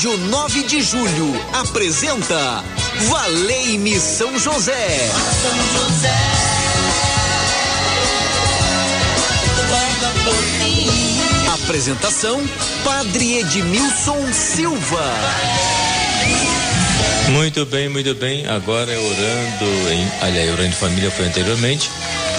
Rádio 9 de Julho apresenta Valei-me São José. São José. Apresentação Padre Edmilson Silva. Muito bem, muito bem. Agora é orando em. Aliás, orando em família foi anteriormente.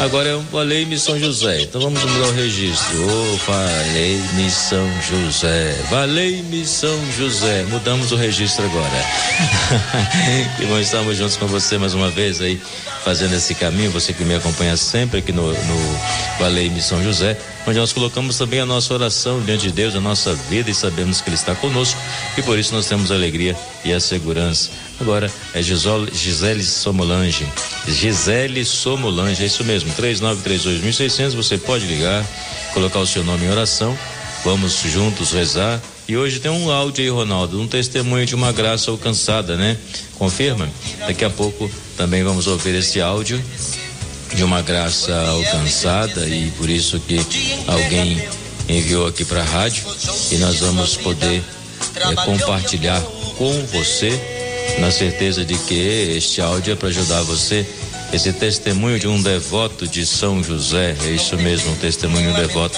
Agora é o Valei-me São José. Então vamos mudar o registro. Oh, Valei-me São José. Valei-me São José. Mudamos o registro agora. que bom estarmos juntos com você mais uma vez aí, fazendo esse caminho. Você que me acompanha sempre aqui no, no Valei-me São José onde nós colocamos também a nossa oração diante de Deus, a nossa vida e sabemos que Ele está conosco e por isso nós temos a alegria e a segurança. Agora é Gisele Somolange. Gisele Somolange, é isso mesmo, 3932.600. Você pode ligar, colocar o seu nome em oração. Vamos juntos rezar. E hoje tem um áudio aí, Ronaldo, um testemunho de uma graça alcançada, né? Confirma? Daqui a pouco também vamos ouvir esse áudio de uma graça alcançada e por isso que alguém enviou aqui para a rádio e nós vamos poder é, compartilhar com você na certeza de que este áudio é para ajudar você esse testemunho de um devoto de São José, é isso mesmo, um testemunho devoto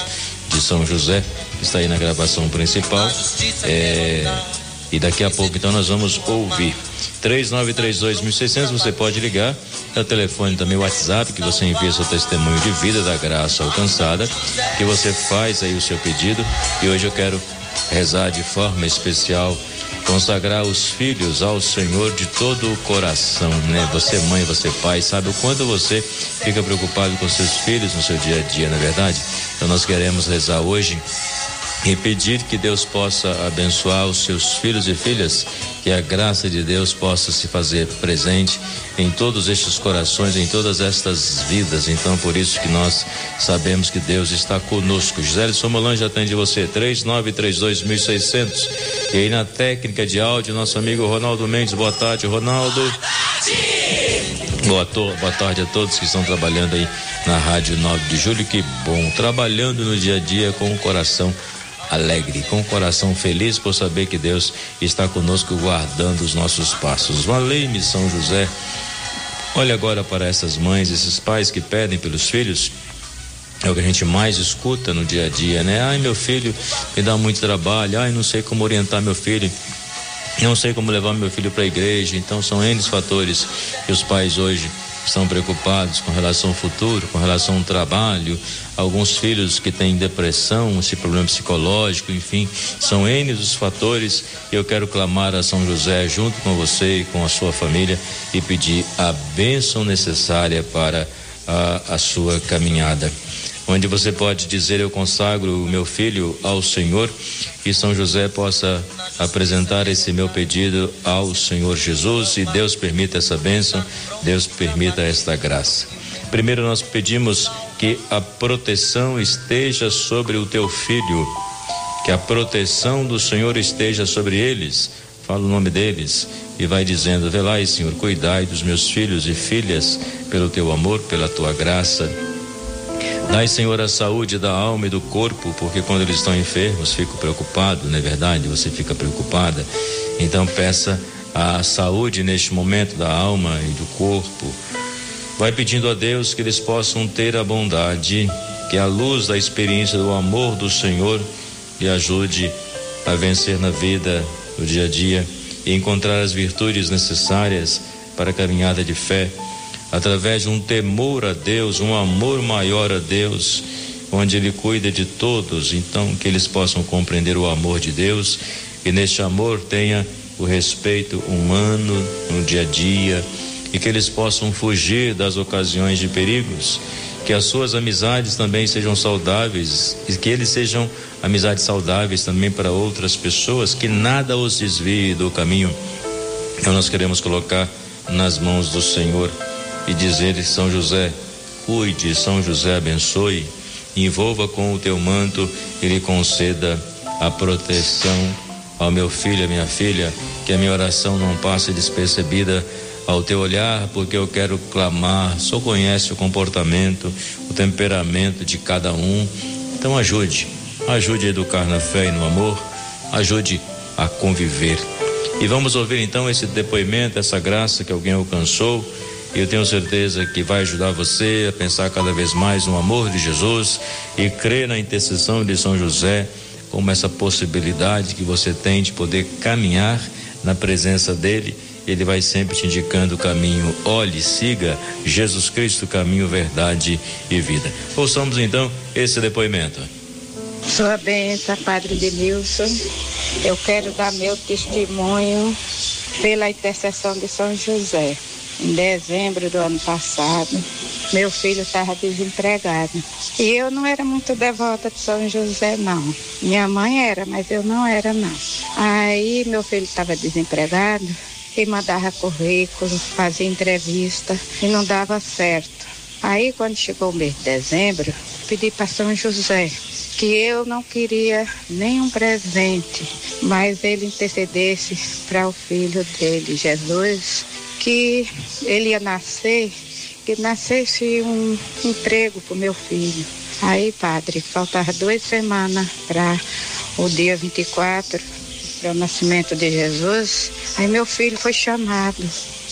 de São José, que está aí na gravação principal. É, e daqui a pouco então nós vamos ouvir. 3932.600, você pode ligar. É o telefone também, o WhatsApp, que você envia seu testemunho de vida da graça alcançada, que você faz aí o seu pedido. E hoje eu quero rezar de forma especial consagrar os filhos ao Senhor de todo o coração, né? Você mãe, você pai, sabe o quanto você fica preocupado com seus filhos no seu dia a dia, na é verdade? Então nós queremos rezar hoje e pedir que Deus possa abençoar os seus filhos e filhas, que a graça de Deus possa se fazer presente em todos estes corações, em todas estas vidas. Então, por isso que nós sabemos que Deus está conosco. Gisele Somolange atende você, 3932.600. E aí na técnica de áudio, nosso amigo Ronaldo Mendes. Boa tarde, Ronaldo. Boa tarde. Boa, boa tarde a todos que estão trabalhando aí na Rádio 9 de Julho. Que bom, trabalhando no dia a dia com o coração alegre, com o coração feliz por saber que Deus está conosco guardando os nossos passos. Valei-me, São José. Olha agora para essas mães, esses pais que pedem pelos filhos. É o que a gente mais escuta no dia a dia, né? Ai, meu filho me dá muito trabalho. Ai, não sei como orientar meu filho. Não sei como levar meu filho para a igreja. Então, são N fatores que os pais hoje estão preocupados com relação ao futuro, com relação ao trabalho, alguns filhos que têm depressão, esse problema psicológico, enfim, são N os fatores. Eu quero clamar a São José junto com você e com a sua família e pedir a bênção necessária para a, a sua caminhada onde você pode dizer: Eu consagro o meu filho ao Senhor, e São José possa apresentar esse meu pedido ao Senhor Jesus, e Deus permita essa bênção, Deus permita esta graça. Primeiro, nós pedimos que a proteção esteja sobre o teu filho, que a proteção do Senhor esteja sobre eles. Fala o nome deles e vai dizendo: Velai, Senhor, cuidai dos meus filhos e filhas pelo teu amor, pela tua graça Dai, Senhor, a saúde da alma e do corpo, porque quando eles estão enfermos, fico preocupado, não é verdade? Você fica preocupada. Então peça a saúde neste momento da alma e do corpo. Vai pedindo a Deus que eles possam ter a bondade, que a luz da experiência do amor do Senhor lhe ajude a vencer na vida, no dia a dia e encontrar as virtudes necessárias para a caminhada de fé através de um temor a Deus, um amor maior a Deus, onde Ele cuida de todos, então que eles possam compreender o amor de Deus e neste amor tenha o respeito humano no dia a dia e que eles possam fugir das ocasiões de perigos, que as suas amizades também sejam saudáveis e que eles sejam amizades saudáveis também para outras pessoas, que nada os desvie do caminho. Então nós queremos colocar nas mãos do Senhor e dizer São José, cuide, São José abençoe, envolva com o teu manto e lhe conceda a proteção ao meu filho, à minha filha, que a minha oração não passe despercebida ao teu olhar, porque eu quero clamar, só conhece o comportamento, o temperamento de cada um. Então ajude, ajude a educar na fé e no amor, ajude a a conviver. E vamos ouvir então esse depoimento, essa graça que alguém alcançou. Eu tenho certeza que vai ajudar você a pensar cada vez mais no amor de Jesus e crer na intercessão de São José como essa possibilidade que você tem de poder caminhar na presença dele. Ele vai sempre te indicando o caminho. Olhe, siga Jesus Cristo, caminho, verdade e vida. Ouçamos então esse depoimento. Sua bênção, Padre Denilson. Eu quero dar meu testemunho pela intercessão de São José. Em dezembro do ano passado, meu filho estava desempregado. E eu não era muito devota de São José, não. Minha mãe era, mas eu não era, não. Aí meu filho estava desempregado e mandava currículo, fazia entrevista e não dava certo. Aí quando chegou o mês de dezembro, pedi para São José que eu não queria nenhum presente, mas ele intercedesse para o filho dele, Jesus, que ele ia nascer, que nascesse um emprego para o meu filho. Aí, padre, faltava duas semanas para o dia 24, para o nascimento de Jesus. Aí meu filho foi chamado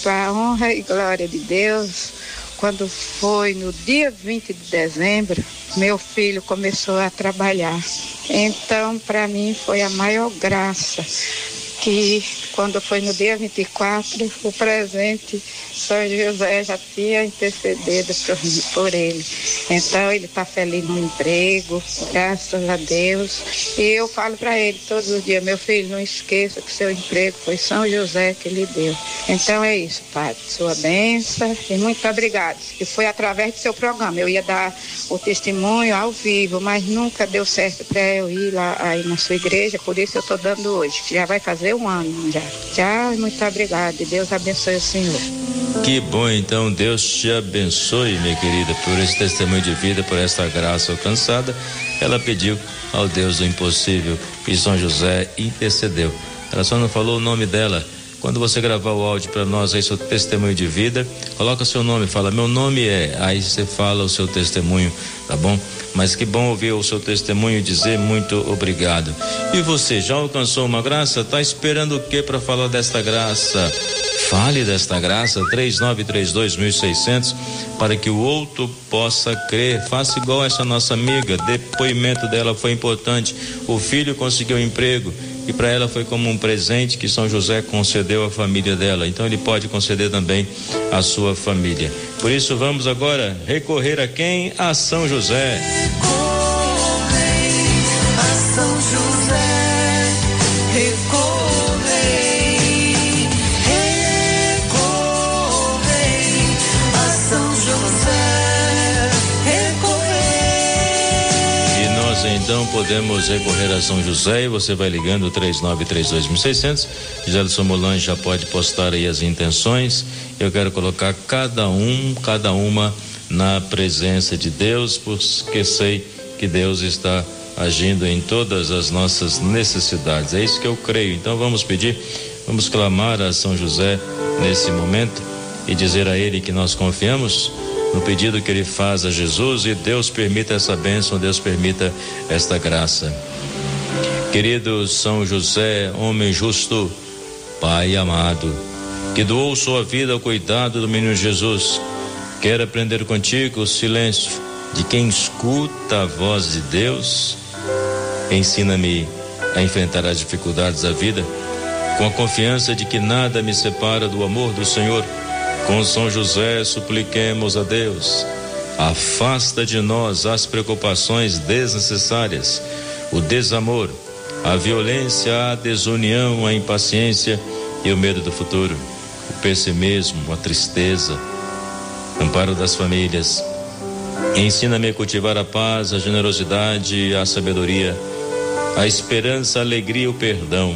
para a honra e glória de Deus quando foi no dia 20 de dezembro, meu filho começou a trabalhar. Então, para mim, foi a maior graça que quando foi no dia 24, o presente São José já tinha intercedido por, por ele. Então ele está feliz no emprego, graças a Deus. E eu falo para ele todos os dias, meu filho, não esqueça que seu emprego foi São José que lhe deu. Então é isso, Padre. Sua bênção e muito obrigado. E foi através do seu programa. Eu ia dar o testemunho ao vivo, mas nunca deu certo para eu ir lá aí na sua igreja, por isso eu estou dando hoje, que já vai fazer um ano já. Tchau muito obrigado. Deus abençoe o Senhor. Que bom, então, Deus te abençoe, minha querida, por esse testemunho de vida, por essa graça alcançada. Ela pediu ao Deus do impossível e São José intercedeu. Ela só não falou o nome dela. Quando você gravar o áudio para nós aí, seu testemunho de vida, coloca seu nome, fala, meu nome é, aí você fala o seu testemunho, tá bom? Mas que bom ouvir o seu testemunho dizer muito obrigado. E você já alcançou uma graça? Tá esperando o que para falar desta graça? Fale desta graça, 3932.600, para que o outro possa crer. Faça igual essa nossa amiga, depoimento dela foi importante. O filho conseguiu um emprego e para ela foi como um presente que São José concedeu à família dela. Então ele pode conceder também à sua família. Por isso vamos agora recorrer a quem? A São José. Recorrei a São José, podemos recorrer a São José e você vai ligando 3932.600. Gelson Molan já pode postar aí as intenções. Eu quero colocar cada um, cada uma na presença de Deus, porque sei que Deus está agindo em todas as nossas necessidades. É isso que eu creio. Então vamos pedir, vamos clamar a São José nesse momento e dizer a ele que nós confiamos no pedido que ele faz a Jesus e Deus permita essa bênção, Deus permita esta graça. Querido São José, homem justo, Pai amado, que doou sua vida ao cuidado do menino Jesus, quero aprender contigo o silêncio de quem escuta a voz de Deus. Ensina-me a enfrentar as dificuldades da vida com a confiança de que nada me separa do amor do Senhor. Com São José, supliquemos a Deus. Afasta de nós as preocupações desnecessárias, o desamor, a violência, a desunião, a impaciência e o medo do futuro, o pessimismo, a tristeza. Amparo das famílias. Ensina-me a cultivar a paz, a generosidade, a sabedoria, a esperança, a alegria e o perdão.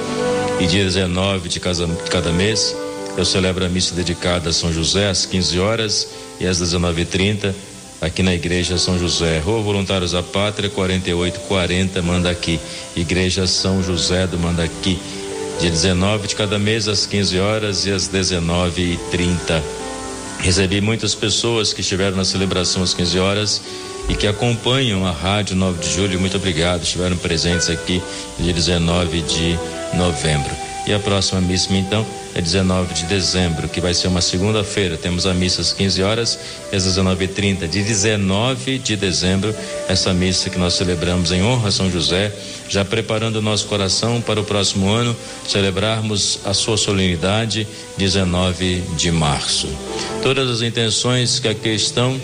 E dia 19 de cada, mês, eu celebro a missa dedicada a São José às 15 horas e às 19h30 aqui na Igreja São José. Rua Voluntários da Pátria, 4840, Mandaqui. Igreja São José do Mandaqui. Dia 19 de cada mês, às 15 horas e às 19h30. Recebi muitas pessoas que estiveram na celebração às 15 horas e que acompanham a Rádio 9 de Julho. Muito obrigado. Estiveram presentes aqui dia 19 de novembro. E a próxima missa, então, é 19 de dezembro, que vai ser uma segunda-feira. Temos a missa às 15 horas e às 19h30. De 19 de dezembro, essa missa que nós celebramos em honra a São José, já preparando o nosso coração para o próximo ano, celebrarmos a sua solenidade, 19 de março. Todas as intenções que aqui estão,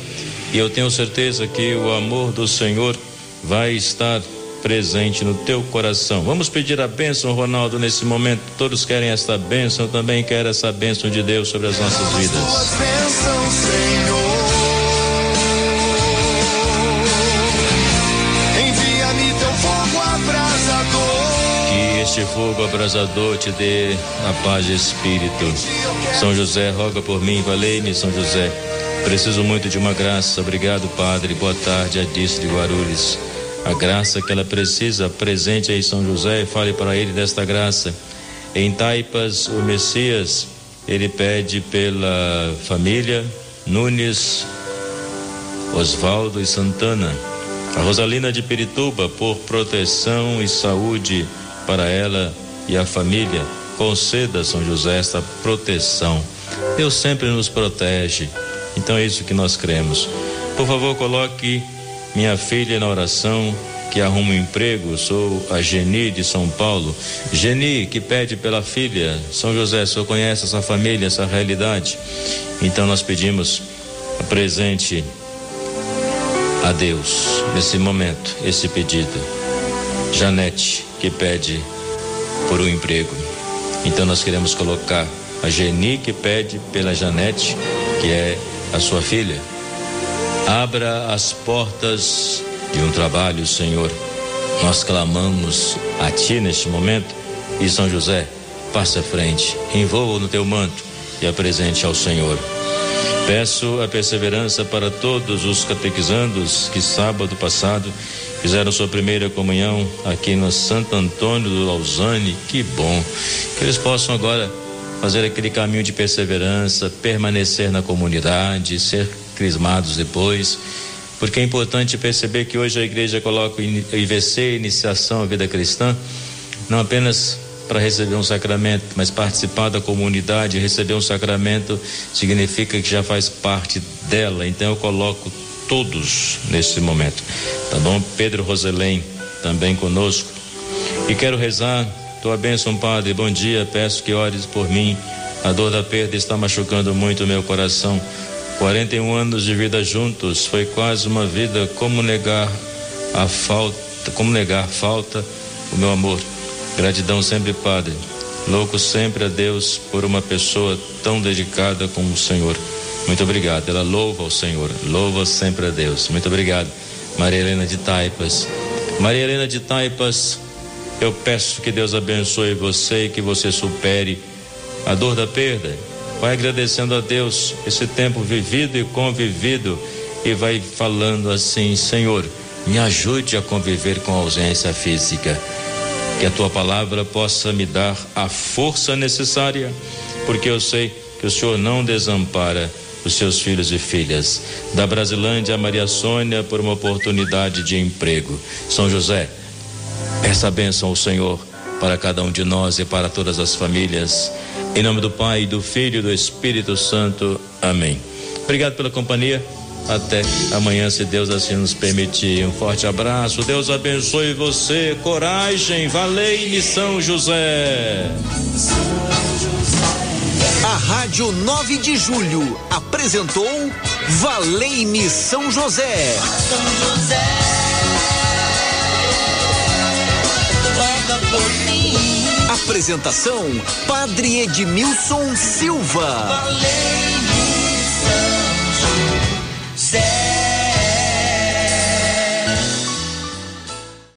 e eu tenho certeza que o amor do Senhor vai estar presente no teu coração. Vamos pedir a bênção, Ronaldo, nesse momento. Todos querem esta bênção, eu também quero essa bênção de Deus sobre as nossas vidas. Senhor. Que este fogo abrasador te dê a paz de espírito. São José, roga por mim, valei-me, São José. Preciso muito de uma graça. Obrigado, Padre. Boa tarde, Adice de Guarulhos a graça que ela precisa, presente aí São José, fale para ele desta graça. Em Taipas, o Messias, ele pede pela família Nunes, Osvaldo e Santana. A Rosalina de Pirituba, por proteção e saúde para ela e a família, conceda, São José, esta proteção. Deus sempre nos protege. Então é isso que nós cremos. Por favor, coloque minha filha na oração que arruma um emprego, sou a Geni de São Paulo. Geni que pede pela filha. São José, senhor conhece essa família, essa realidade? Então nós pedimos presente a Deus nesse momento, esse pedido. Janete que pede por um emprego. Então nós queremos colocar a Geni que pede pela Janete, que é a sua filha Abra as portas de um trabalho, Senhor. Nós clamamos a Ti neste momento e São José, passe à frente, envolva no teu manto e apresente ao Senhor. Peço a perseverança para todos os catequizandos que sábado passado fizeram sua primeira comunhão aqui no Santo Antônio do Lausanne. Que bom que eles possam agora fazer aquele caminho de perseverança, permanecer na comunidade, ser crismados depois, porque é importante perceber que hoje a igreja coloca o IVC, iniciação à vida cristã, não apenas para receber um sacramento, mas participar da comunidade, receber um sacramento significa que já faz parte dela. Então eu coloco todos nesse momento. Tá bom? Pedro Roselém também conosco. E quero rezar tua bênção, Padre. Bom dia. Peço que ores por mim. A dor da perda está machucando muito o meu coração. 41 anos de vida juntos foi quase uma vida. Como negar a falta, como negar falta o meu amor? Gratidão sempre, Padre. Louco sempre a Deus por uma pessoa tão dedicada como o Senhor. Muito obrigado. Ela louva o Senhor, louva sempre a Deus. Muito obrigado. Maria Helena de Taipas. Maria Helena de Taipas, eu peço que Deus abençoe você e que você supere a dor da perda Vai agradecendo a Deus esse tempo vivido e convivido e vai falando assim: Senhor, me ajude a conviver com a ausência física. Que a tua palavra possa me dar a força necessária, porque eu sei que o Senhor não desampara os seus filhos e filhas. Da Brasilândia a Maria Sônia por uma oportunidade de emprego. São José, peça a bênção ao Senhor para cada um de nós e para todas as famílias. Em nome do Pai, do Filho e do Espírito Santo. Amém. Obrigado pela companhia. Até amanhã, se Deus assim nos permitir. Um forte abraço. Deus abençoe você. Coragem. Valei-me, São José. A Rádio 9 de Julho apresentou Valei-me São José. São José. Roga por mim. Apresentação: Padre Edmilson Silva. Valei-me.